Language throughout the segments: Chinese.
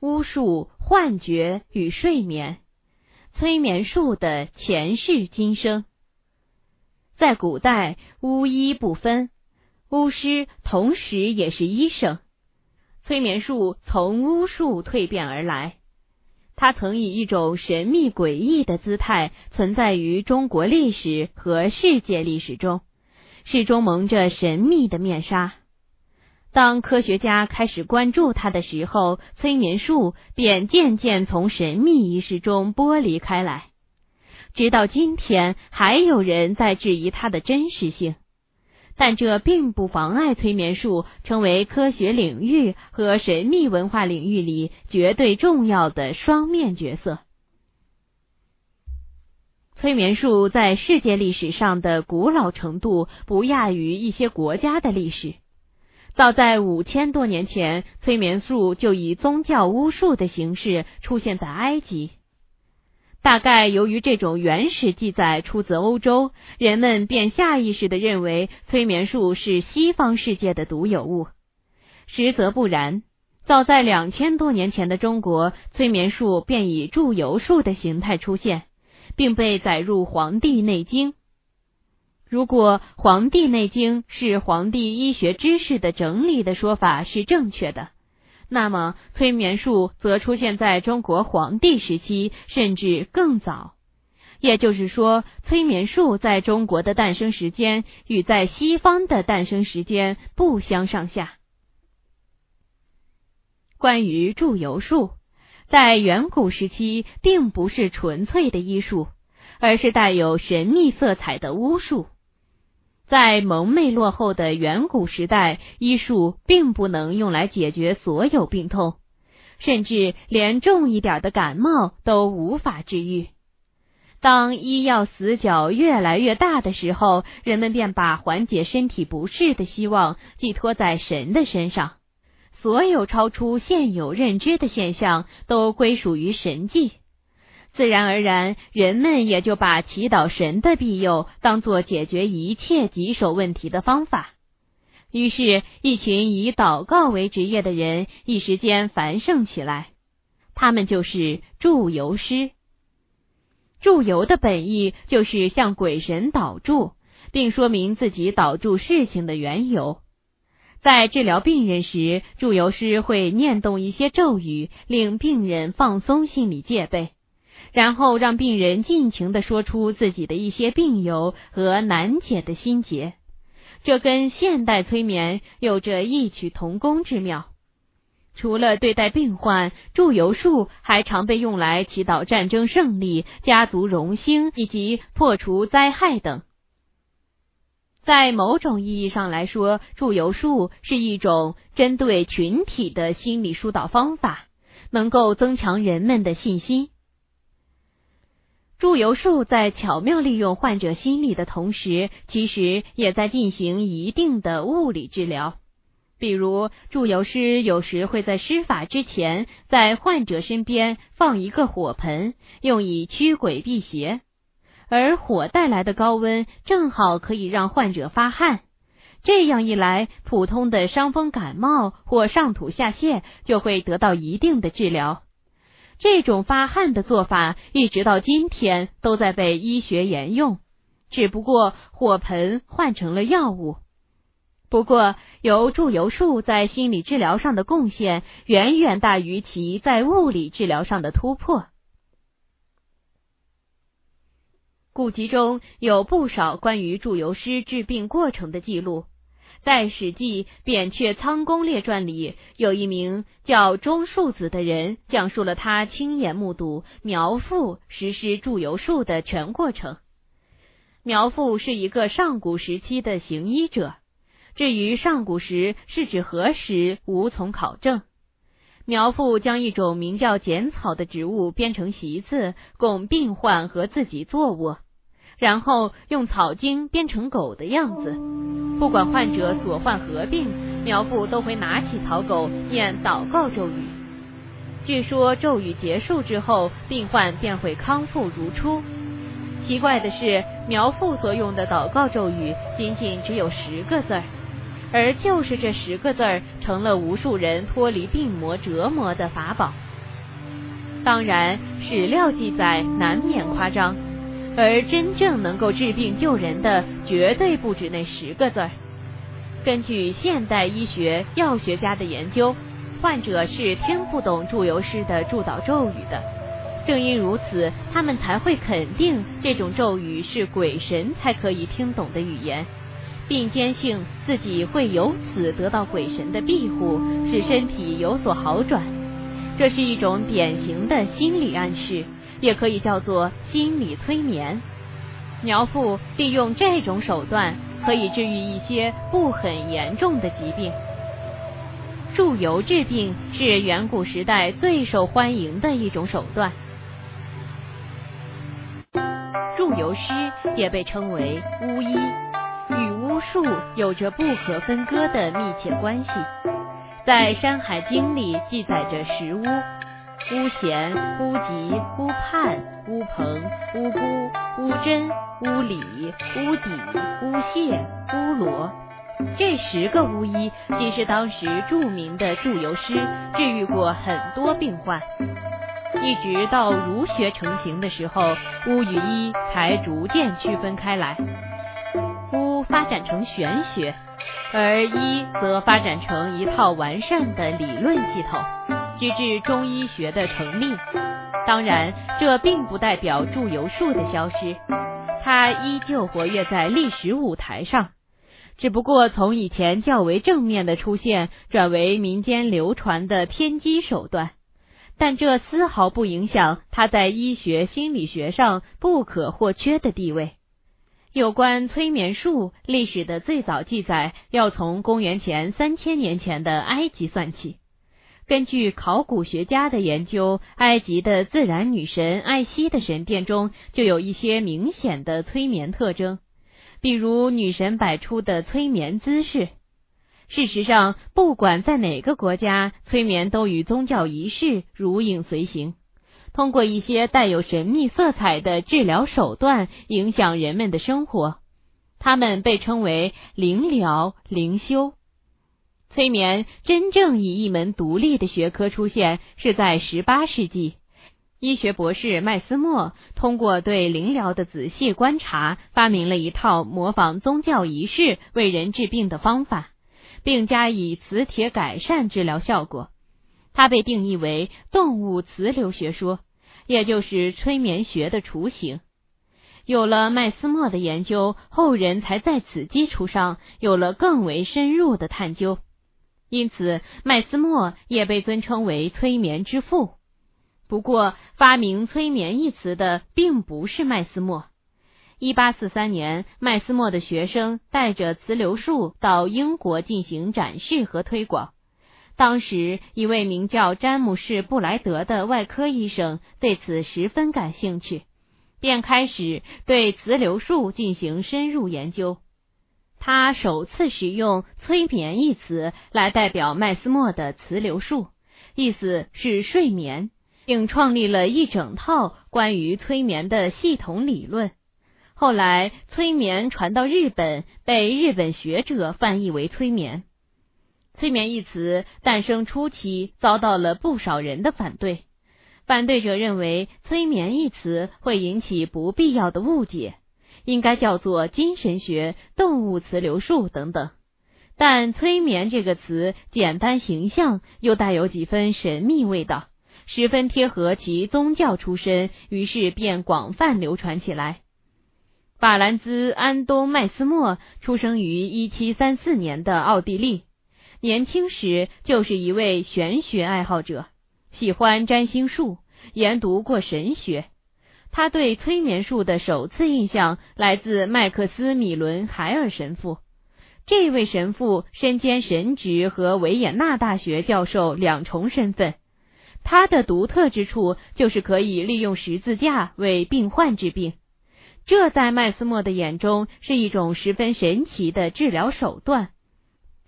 巫术、幻觉与睡眠，催眠术的前世今生。在古代，巫医不分，巫师同时也是医生。催眠术从巫术蜕变而来，它曾以一种神秘诡异的姿态存在于中国历史和世界历史中，始终蒙着神秘的面纱。当科学家开始关注它的时候，催眠术便渐渐从神秘仪式中剥离开来。直到今天，还有人在质疑它的真实性，但这并不妨碍催眠术成为科学领域和神秘文化领域里绝对重要的双面角色。催眠术在世界历史上的古老程度不亚于一些国家的历史。早在五千多年前，催眠术就以宗教巫术的形式出现在埃及。大概由于这种原始记载出自欧洲，人们便下意识的认为催眠术是西方世界的独有物。实则不然，早在两千多年前的中国，催眠术便以祝由术的形态出现，并被载入《黄帝内经》。如果《黄帝内经》是黄帝医学知识的整理的说法是正确的，那么催眠术则出现在中国黄帝时期，甚至更早。也就是说，催眠术在中国的诞生时间与在西方的诞生时间不相上下。关于祝由术，在远古时期并不是纯粹的医术，而是带有神秘色彩的巫术。在蒙昧落后的远古时代，医术并不能用来解决所有病痛，甚至连重一点的感冒都无法治愈。当医药死角越来越大的时候，人们便把缓解身体不适的希望寄托在神的身上，所有超出现有认知的现象都归属于神迹。自然而然，人们也就把祈祷神的庇佑当做解决一切棘手问题的方法。于是，一群以祷告为职业的人一时间繁盛起来。他们就是祝由师。祝由的本意就是向鬼神祷祝，并说明自己祷祝事情的缘由。在治疗病人时，祝由师会念动一些咒语，令病人放松心理戒备。然后让病人尽情的说出自己的一些病由和难解的心结，这跟现代催眠有着异曲同工之妙。除了对待病患，祝由术还常被用来祈祷战争胜利、家族荣兴以及破除灾害等。在某种意义上来说，祝由术是一种针对群体的心理疏导方法，能够增强人们的信心。祝由术在巧妙利用患者心理的同时，其实也在进行一定的物理治疗。比如，祝由师有时会在施法之前，在患者身边放一个火盆，用以驱鬼辟邪。而火带来的高温正好可以让患者发汗，这样一来，普通的伤风感冒或上吐下泻就会得到一定的治疗。这种发汗的做法，一直到今天都在被医学沿用，只不过火盆换成了药物。不过，由祝由术在心理治疗上的贡献，远远大于其在物理治疗上的突破。古籍中有不少关于祝由师治病过程的记录。在《史记·扁鹊仓公列传》里，有一名叫钟树子的人，讲述了他亲眼目睹苗阜实施祝由术的全过程。苗阜是一个上古时期的行医者，至于上古时是指何时，无从考证。苗阜将一种名叫剪草的植物编成席子，供病患和自己坐卧。然后用草茎编成狗的样子，不管患者所患何病，苗阜都会拿起草狗念祷告咒语。据说咒语结束之后，病患便会康复如初。奇怪的是，苗阜所用的祷告咒语仅仅只有十个字儿，而就是这十个字儿，成了无数人脱离病魔折磨的法宝。当然，史料记载难免夸张，而真正能够治病救人的，绝对不止那十个字儿。根据现代医学药学家的研究，患者是听不懂祝由师的祝祷咒语的。正因如此，他们才会肯定这种咒语是鬼神才可以听懂的语言，并坚信自己会由此得到鬼神的庇护，使身体有所好转。这是一种典型的心理暗示，也可以叫做心理催眠。苗父利用这种手段。可以治愈一些不很严重的疾病。祝由治病是远古时代最受欢迎的一种手段。祝由师也被称为巫医，与巫术有着不可分割的密切关系。在《山海经》里记载着十巫。巫贤、巫吉、巫盼、巫鹏、巫姑、巫真、巫礼、巫底、巫谢、巫罗，这十个巫医既是当时著名的祝由师，治愈过很多病患。一直到儒学成型的时候，巫与医才逐渐区分开来。巫发展成玄学，而医则发展成一套完善的理论系统。直至中医学的成立，当然，这并不代表祝由术的消失，它依旧活跃在历史舞台上，只不过从以前较为正面的出现，转为民间流传的偏激手段，但这丝毫不影响它在医学心理学上不可或缺的地位。有关催眠术历史的最早记载，要从公元前三千年前的埃及算起。根据考古学家的研究，埃及的自然女神艾希的神殿中就有一些明显的催眠特征，比如女神摆出的催眠姿势。事实上，不管在哪个国家，催眠都与宗教仪式如影随形，通过一些带有神秘色彩的治疗手段影响人们的生活。他们被称为灵疗、灵修。催眠真正以一门独立的学科出现，是在十八世纪。医学博士麦斯默通过对灵疗的仔细观察，发明了一套模仿宗教仪式为人治病的方法，并加以磁铁改善治疗效果。它被定义为动物磁流学说，也就是催眠学的雏形。有了麦斯默的研究，后人才在此基础上有了更为深入的探究。因此，麦斯默也被尊称为催眠之父。不过，发明“催眠”一词的并不是麦斯默。一八四三年，麦斯默的学生带着磁流术到英国进行展示和推广。当时，一位名叫詹姆士·布莱德的外科医生对此十分感兴趣，便开始对磁流术进行深入研究。他首次使用“催眠”一词来代表麦斯默的磁流术，意思是睡眠，并创立了一整套关于催眠的系统理论。后来，催眠传到日本，被日本学者翻译为催眠。催眠一词诞生初期遭到了不少人的反对，反对者认为“催眠”一词会引起不必要的误解。应该叫做精神学、动物磁流术等等，但“催眠”这个词简单形象，又带有几分神秘味道，十分贴合其宗教出身，于是便广泛流传起来。法兰兹·安东·麦斯默出生于一七三四年的奥地利，年轻时就是一位玄学爱好者，喜欢占星术，研读过神学。他对催眠术的首次印象来自麦克斯米伦海尔神父。这位神父身兼神职和维也纳大学教授两重身份。他的独特之处就是可以利用十字架为病患治病，这在麦斯默的眼中是一种十分神奇的治疗手段。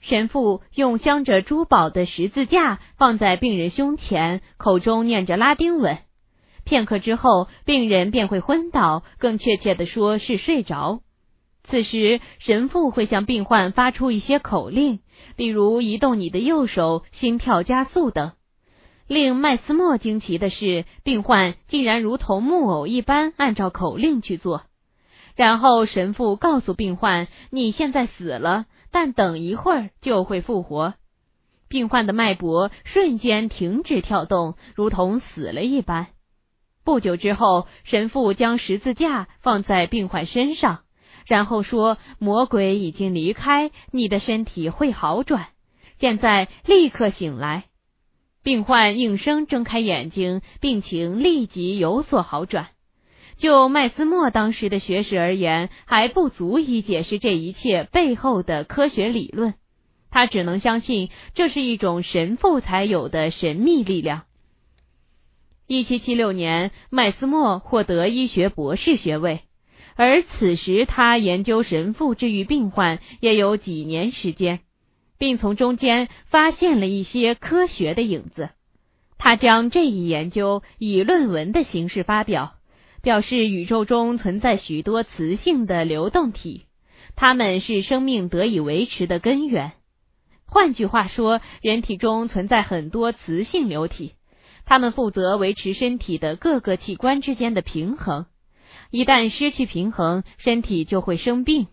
神父用镶着珠宝的十字架放在病人胸前，口中念着拉丁文。片刻之后，病人便会昏倒，更确切的说是睡着。此时，神父会向病患发出一些口令，比如移动你的右手、心跳加速等。令麦斯莫惊奇的是，病患竟然如同木偶一般按照口令去做。然后神父告诉病患：“你现在死了，但等一会儿就会复活。”病患的脉搏瞬间停止跳动，如同死了一般。不久之后，神父将十字架放在病患身上，然后说：“魔鬼已经离开，你的身体会好转。现在立刻醒来。”病患应声睁开眼睛，病情立即有所好转。就麦斯莫当时的学识而言，还不足以解释这一切背后的科学理论。他只能相信这是一种神父才有的神秘力量。一七七六年，麦斯莫获得医学博士学位，而此时他研究神父治愈病患也有几年时间。并从中间发现了一些科学的影子。他将这一研究以论文的形式发表，表示宇宙中存在许多磁性的流动体，它们是生命得以维持的根源。换句话说，人体中存在很多磁性流体，它们负责维持身体的各个器官之间的平衡。一旦失去平衡，身体就会生病。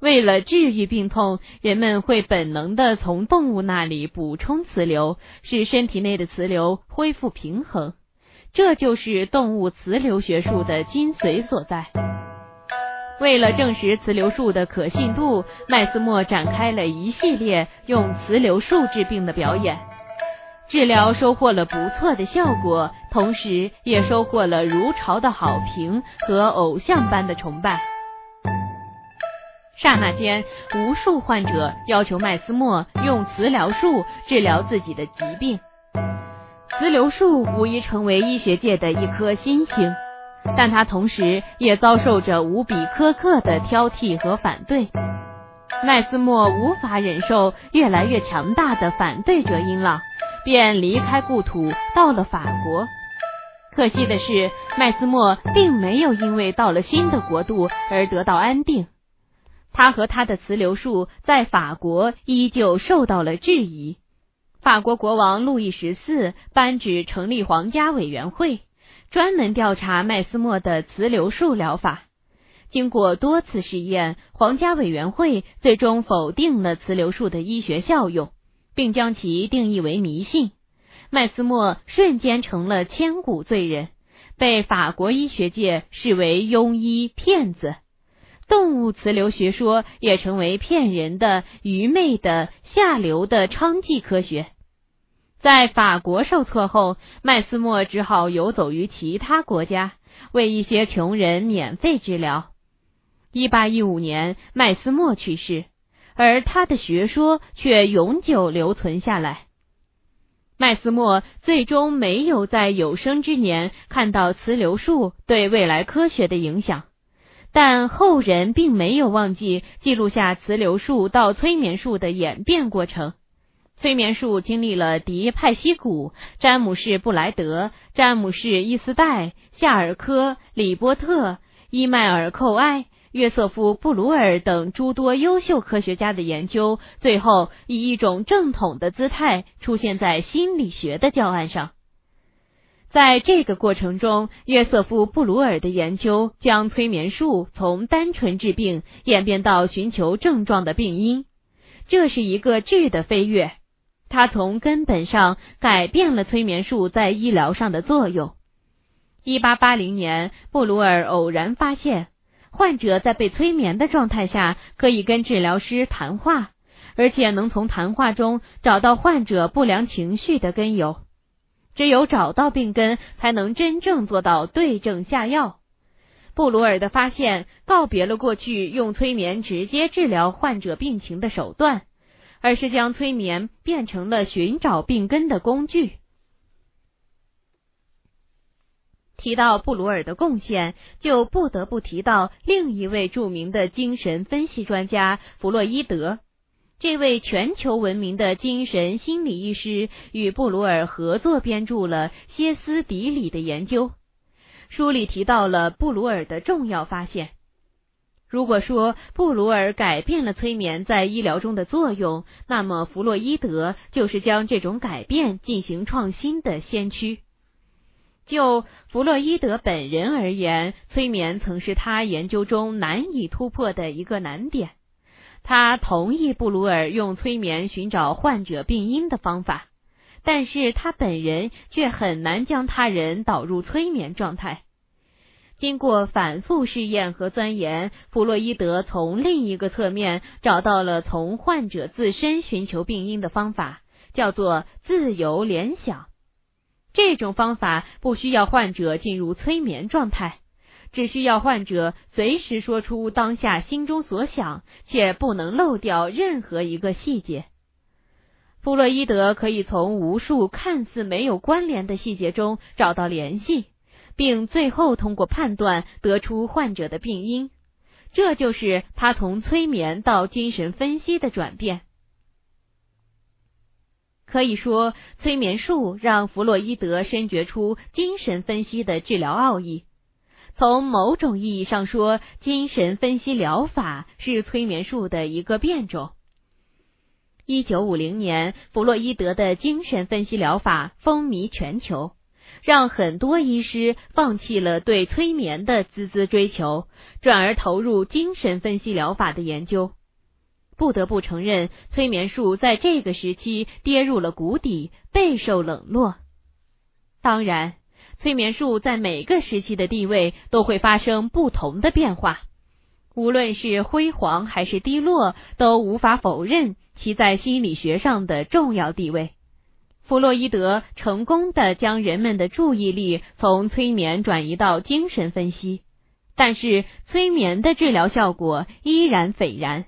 为了治愈病痛，人们会本能的从动物那里补充磁流，使身体内的磁流恢复平衡。这就是动物磁流学术的精髓所在。为了证实磁流术的可信度，麦斯莫展开了一系列用磁流术治病的表演，治疗收获了不错的效果，同时也收获了如潮的好评和偶像般的崇拜。刹那间，无数患者要求麦斯莫用磁疗术治疗自己的疾病。磁疗术无疑成为医学界的一颗新星，但它同时也遭受着无比苛刻的挑剔和反对。麦斯莫无法忍受越来越强大的反对者音浪，便离开故土，到了法国。可惜的是，麦斯莫并没有因为到了新的国度而得到安定。他和他的磁流术在法国依旧受到了质疑。法国国王路易十四颁旨成立皇家委员会，专门调查麦斯莫的磁流术疗法。经过多次试验，皇家委员会最终否定了磁流术的医学效用，并将其定义为迷信。麦斯莫瞬间成了千古罪人，被法国医学界视为庸医骗子。动物磁流学说也成为骗人的、愚昧的、下流的娼妓科学。在法国受挫后，麦斯莫只好游走于其他国家，为一些穷人免费治疗。一八一五年，麦斯莫去世，而他的学说却永久留存下来。麦斯莫最终没有在有生之年看到磁流术对未来科学的影响。但后人并没有忘记记录下磁流术到催眠术的演变过程。催眠术经历了迪派西古、詹姆士布莱德、詹姆士伊斯代、夏尔科、李波特、伊迈尔寇埃、约瑟夫布鲁尔等诸多优秀科学家的研究，最后以一种正统的姿态出现在心理学的教案上。在这个过程中，约瑟夫·布鲁尔的研究将催眠术从单纯治病演变到寻求症状的病因，这是一个质的飞跃。他从根本上改变了催眠术在医疗上的作用。一八八零年，布鲁尔偶然发现，患者在被催眠的状态下可以跟治疗师谈话，而且能从谈话中找到患者不良情绪的根由。只有找到病根，才能真正做到对症下药。布鲁尔的发现告别了过去用催眠直接治疗患者病情的手段，而是将催眠变成了寻找病根的工具。提到布鲁尔的贡献，就不得不提到另一位著名的精神分析专家弗洛伊德。这位全球闻名的精神心理医师与布鲁尔合作编著了《歇斯底里的研究》，书里提到了布鲁尔的重要发现。如果说布鲁尔改变了催眠在医疗中的作用，那么弗洛伊德就是将这种改变进行创新的先驱。就弗洛伊德本人而言，催眠曾是他研究中难以突破的一个难点。他同意布鲁尔用催眠寻找患者病因的方法，但是他本人却很难将他人导入催眠状态。经过反复试验和钻研，弗洛伊德从另一个侧面找到了从患者自身寻求病因的方法，叫做自由联想。这种方法不需要患者进入催眠状态，只需要患者随时说出当下心中所想，且不能漏掉任何一个细节。弗洛伊德可以从无数看似没有关联的细节中找到联系。并最后通过判断得出患者的病因，这就是他从催眠到精神分析的转变。可以说，催眠术让弗洛伊德深觉出精神分析的治疗奥义。从某种意义上说，精神分析疗法是催眠术的一个变种。一九五零年，弗洛伊德的精神分析疗法风靡全球。让很多医师放弃了对催眠的孜孜追求，转而投入精神分析疗法的研究。不得不承认，催眠术在这个时期跌入了谷底，备受冷落。当然，催眠术在每个时期的地位都会发生不同的变化，无论是辉煌还是低落，都无法否认其在心理学上的重要地位。弗洛伊德成功的将人们的注意力从催眠转移到精神分析，但是催眠的治疗效果依然斐然。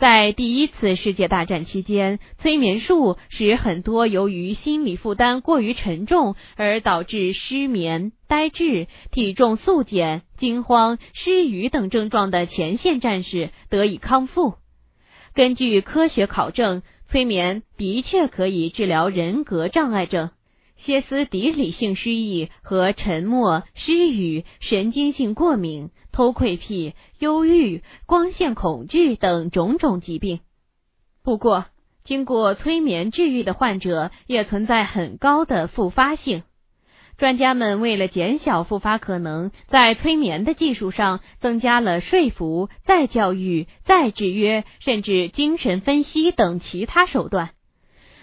在第一次世界大战期间，催眠术使很多由于心理负担过于沉重而导致失眠、呆滞、体重速减、惊慌、失语等症状的前线战士得以康复。根据科学考证。催眠的确可以治疗人格障碍症、歇斯底里性失忆和沉默、失语、神经性过敏、偷窥癖、忧郁、光线恐惧等种种疾病。不过，经过催眠治愈的患者也存在很高的复发性。专家们为了减小复发可能，在催眠的技术上增加了说服、再教育、再制约，甚至精神分析等其他手段。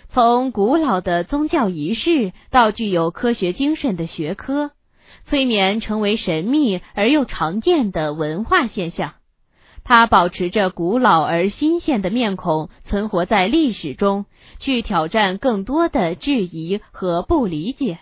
从古老的宗教仪式到具有科学精神的学科，催眠成为神秘而又常见的文化现象。它保持着古老而新鲜的面孔，存活在历史中，去挑战更多的质疑和不理解。